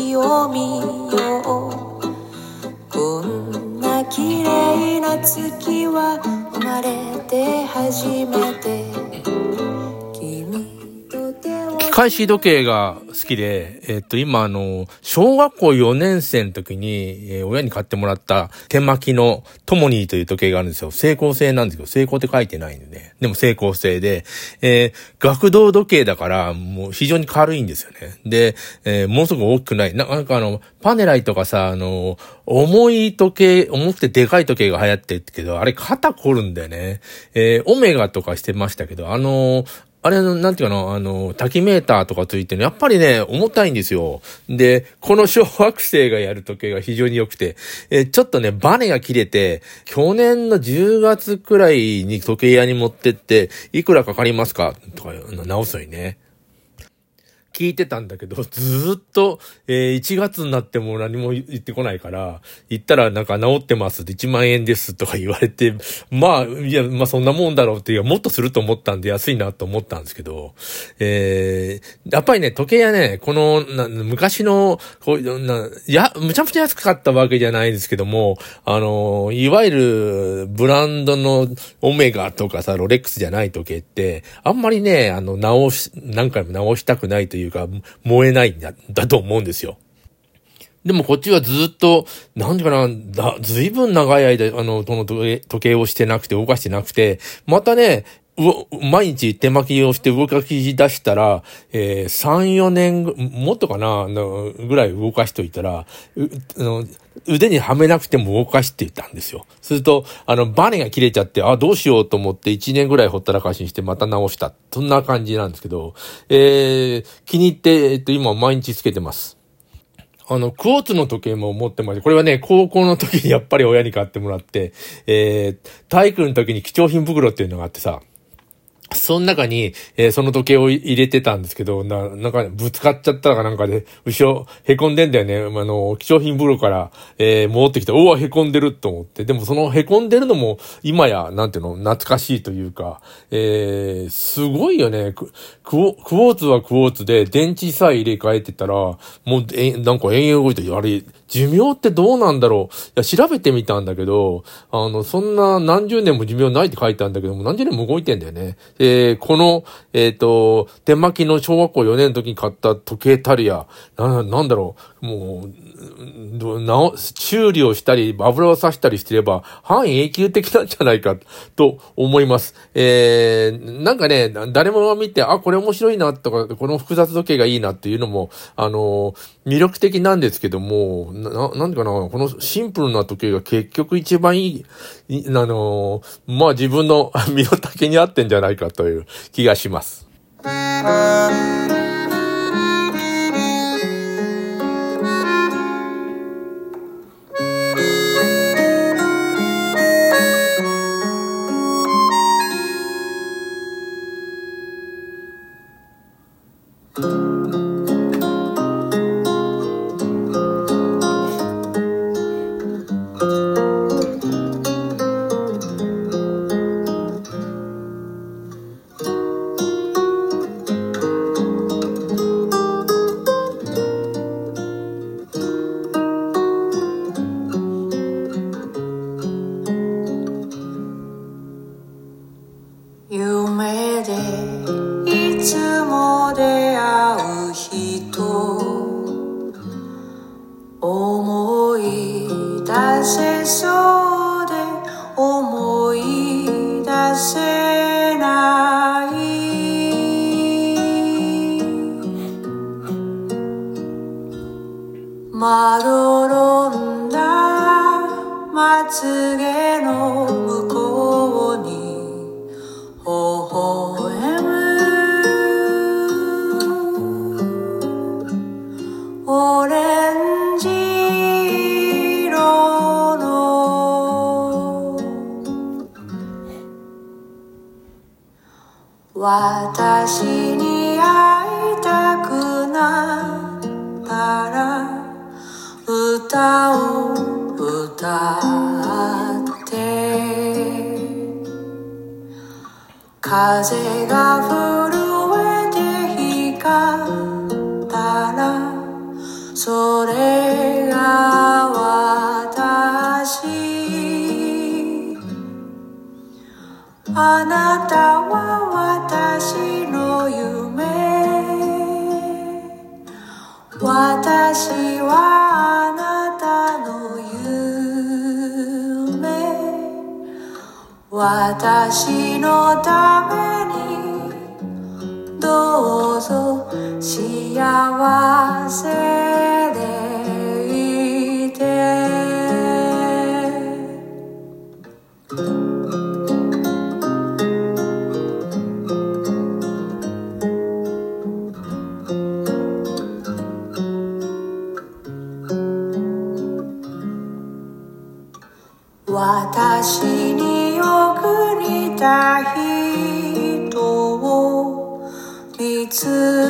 月手を機械式時計が好きで、えっと、今、あの、小学校4年生の時に、えー親に買ってもらった手巻きのトモニーという時計があるんですよ。成功製なんですけど、成功って書いてないんでね。でも成功製で、えー学童時計だから、もう非常に軽いんですよね。で、えーものすごく大きくない。ななんかあの、パネライとかさ、あの、重い時計、重くてでかい時計が流行ってるけど、あれ肩凝るんだよね。えーオメガとかしてましたけど、あのあれの、なんていうかな、あの、滝メーターとかついてるの、やっぱりね、重たいんですよ。で、この小惑星がやる時計が非常に良くて、えちょっとね、バネが切れて、去年の10月くらいに時計屋に持ってって、いくらかかりますか？とか、直すのにね。聞いてたんだけど、ずっと、えー1月になっても何も言ってこないから、言ったらなんか治ってますって1万円ですとか言われて、まあ、いや、まあそんなもんだろうって、いや、もっとすると思ったんで安いなと思ったんですけど、えー、やっぱりね、時計屋ね、この、な昔の、こういう、な、や、むちゃくちゃ安かったわけじゃないですけども、あの、いわゆるブランドのオメガとかさ、ロレックスじゃない時計って、あんまりね、あの、直し、何回も直したくないといううか、燃えないんだ、だと思うんですよ。でもこっちはずっと、なんていうかな、だ、ずいぶん長い間、あの、この時計をしてなくて、動かしてなくて、またね、毎日手巻きをして動かし出したら、えー、3、4年、もっとかな、のぐらい動かしといたら、腕にはめなくても動かしていたんですよ。すると、あの、バネが切れちゃって、あ、どうしようと思って1年ぐらいほったらかしにしてまた直した。そんな感じなんですけど、えー、気に入って、えっと、今毎日つけてます。あの、クォーツの時計も持ってまして、これはね、高校の時にやっぱり親に買ってもらって、えー、体育の時に貴重品袋っていうのがあってさ、その中に、えーその時計を入れてたんですけど、な、なんか、ぶつかっちゃったかなんかで、後ろ、凹んでんだよね。あの、貴重品風呂から、えー戻ってきて、おお、凹んでると思って。でも、その凹んでるのも、今や、なんていうの、懐かしいというか、えーすごいよね。ククォクォーツはクォーツで、電池さえ入れ替えてたら、もう、え、なんか延々動いて、あれ、寿命ってどうなんだろういや、調べてみたんだけど、あの、そんな何十年も寿命ないって書いてあるんだけども、何十年も動いてんだよね。えーこの、えっ、と、手巻きの小学校4年の時に買った時計タリア、な、なんだろう、もう、なお、修理をしたり、油をさしたりしてれば、半永久的なんじゃないか、と思います。えー、なんかね、誰もが見て、あ、これ面白いな、とか、この複雑時計がいいなっていうのも、あの、魅力的なんですけども、な、なんていうかな、このシンプルな時計が結局一番いい、あの、まあ自分の 身の丈に合ってんじゃないかという気がします。夢でいつも出会う人。思い出せそうで思い出せない。まどろんだまつげ私に会いたくなったら歌を歌って風が震えて光ったらそれ私はあなたの夢。私のためにどうぞ幸せ。私によく似た人を見つ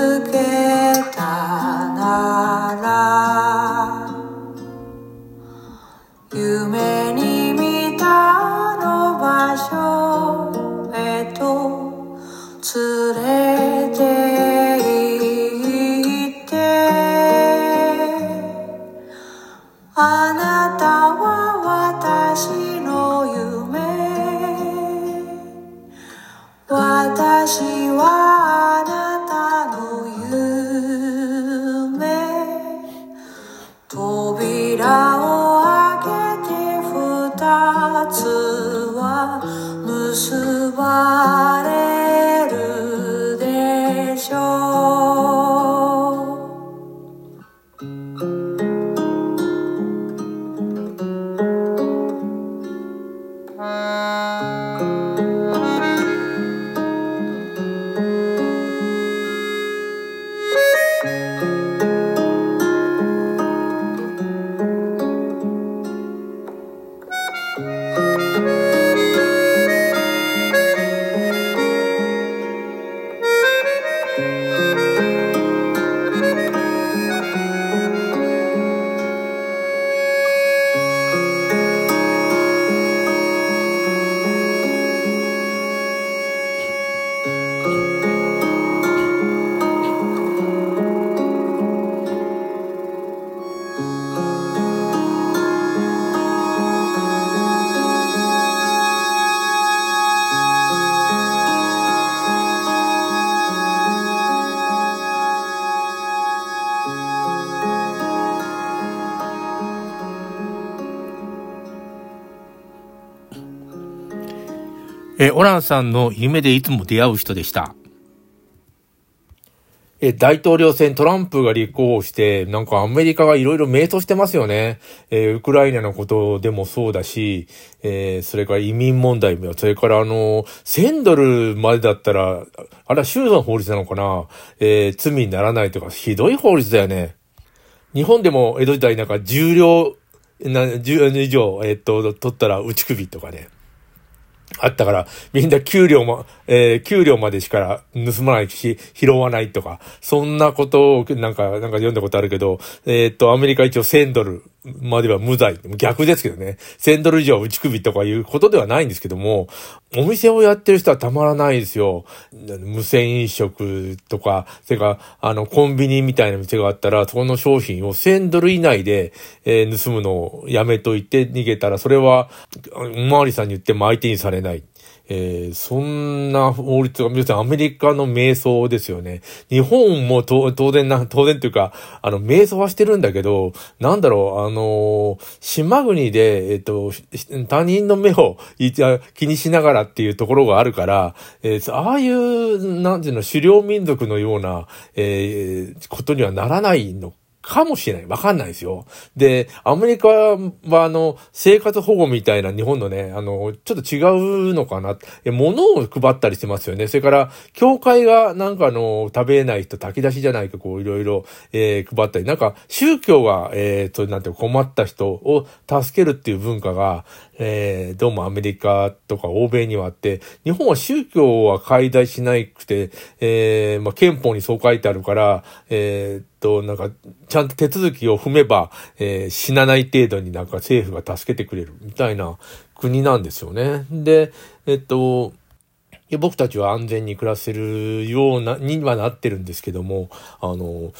えーオランさんの夢でいつも出会う人でした。え大統領選トランプが立候補して、なんかアメリカがいろいろ迷走してますよね。えーウクライナのことでもそうだし、えーそれから移民問題も、それからあの、1000ドルまでだったら、あれは州の法律なのかなえー罪にならないとか、ひどい法律だよね。日本でも江戸時代なんか重量、な、10以上、えっと、取ったら打ち首とかね。あったから、みんな給料も、えー給料までしか盗まないし、拾わないとか、そんなことを、なんか、なんか読んだことあるけど、えーっと、アメリカ一応1000ドルまでは無罪。逆ですけどね。1000ドル以上打ち首とかいうことではないんですけども、お店をやってる人はたまらないですよ。無銭飲食とか、それか、あの、コンビニみたいな店があったら、そこの商品を1000ドル以内で、えー盗むのをやめといて逃げたら、それは、おまわりさんに言っても相手にされない。えーそんな法律が、要するにアメリカの迷走ですよね。日本も当然な、当然というか、あの、迷走はしてるんだけど、なんだろう、あのー島国で、えっ、と、他人の目を気にしながらっていうところがあるから、えーああいう、なんていうの、狩猟民族のような、えーことにはならないのかもしれない。わかんないですよ。で、アメリカは、あの、生活保護みたいな日本のね、あの、ちょっと違うのかな。え物を配ったりしてますよね。それから、教会がなんかあの、食べない人、炊き出しじゃないか、こう、いろいろ、えー配ったり、なんか、宗教が、えー、と、なんていう困った人を助けるっていう文化が、えーどうもアメリカとか欧米にはあって、日本は宗教は解体しないくて、えーまあ、憲法にそう書いてあるから、えーと、なんか、ちゃんと手続きを踏めば、えー死なない程度になんか政府が助けてくれるみたいな国なんですよね。で、えっと、僕たちは安全に暮らせるような、にはなってるんですけども、あの、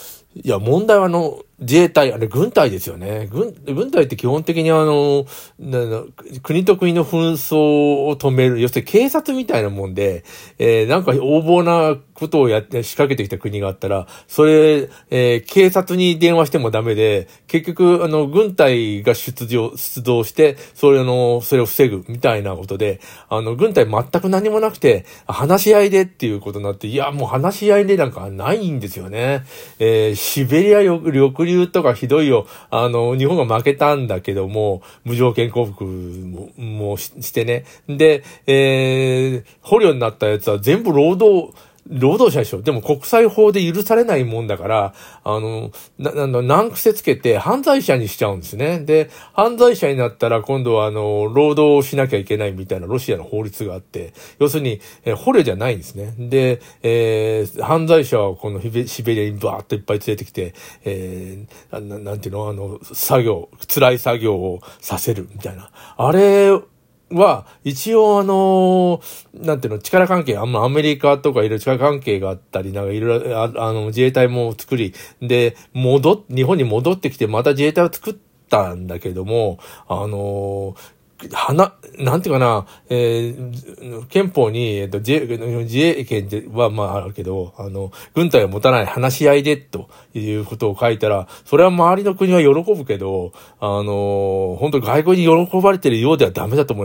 いや、問題はあの、自衛隊、あれ、軍隊ですよね。軍、軍隊って基本的にあの、国と国の紛争を止める、要するに警察みたいなもんで、えー、なんか横暴なことをやって仕掛けてきた国があったら、それ、えー、警察に電話してもダメで、結局、あの、軍隊が出場、出動して、それの、それを防ぐみたいなことで、あの、軍隊全く何もなくて、話し合いでっていうことになって、いや、もう話し合いでなんかないんですよね。えー、シベリア緑流とかひどいよ。あの、日本が負けたんだけども、無条件降伏も、もしてね。で、えー、捕虜になったやつは全部労働、労働者でしょ。でも国際法で許されないもんだから、あの、な、な、難癖つけて犯罪者にしちゃうんですね。で、犯罪者になったら今度はあの、労働をしなきゃいけないみたいなロシアの法律があって、要するに、え捕虜じゃないんですね。で、えー、犯罪者はこのシベリアにバーっといっぱい連れてきて、えー、ななんていうの、あの、作業、辛い作業をさせるみたいな。あれ、は、一応あの、なんていうの、力関係、あんまアメリカとかいろいろ力関係があったり、なんかいろいろ、あの、自衛隊も作り、で、戻っ日本に戻ってきて、また自衛隊を作ったんだけども、あの、花、ななんていうかな、えー、憲法に、えっと、自衛、自衛権はまああるけど、あの、軍隊を持たない話し合いで、ということを書いたら、それは周りの国は喜ぶけど、あの、本当外国に喜ばれてるようではダメだと思います。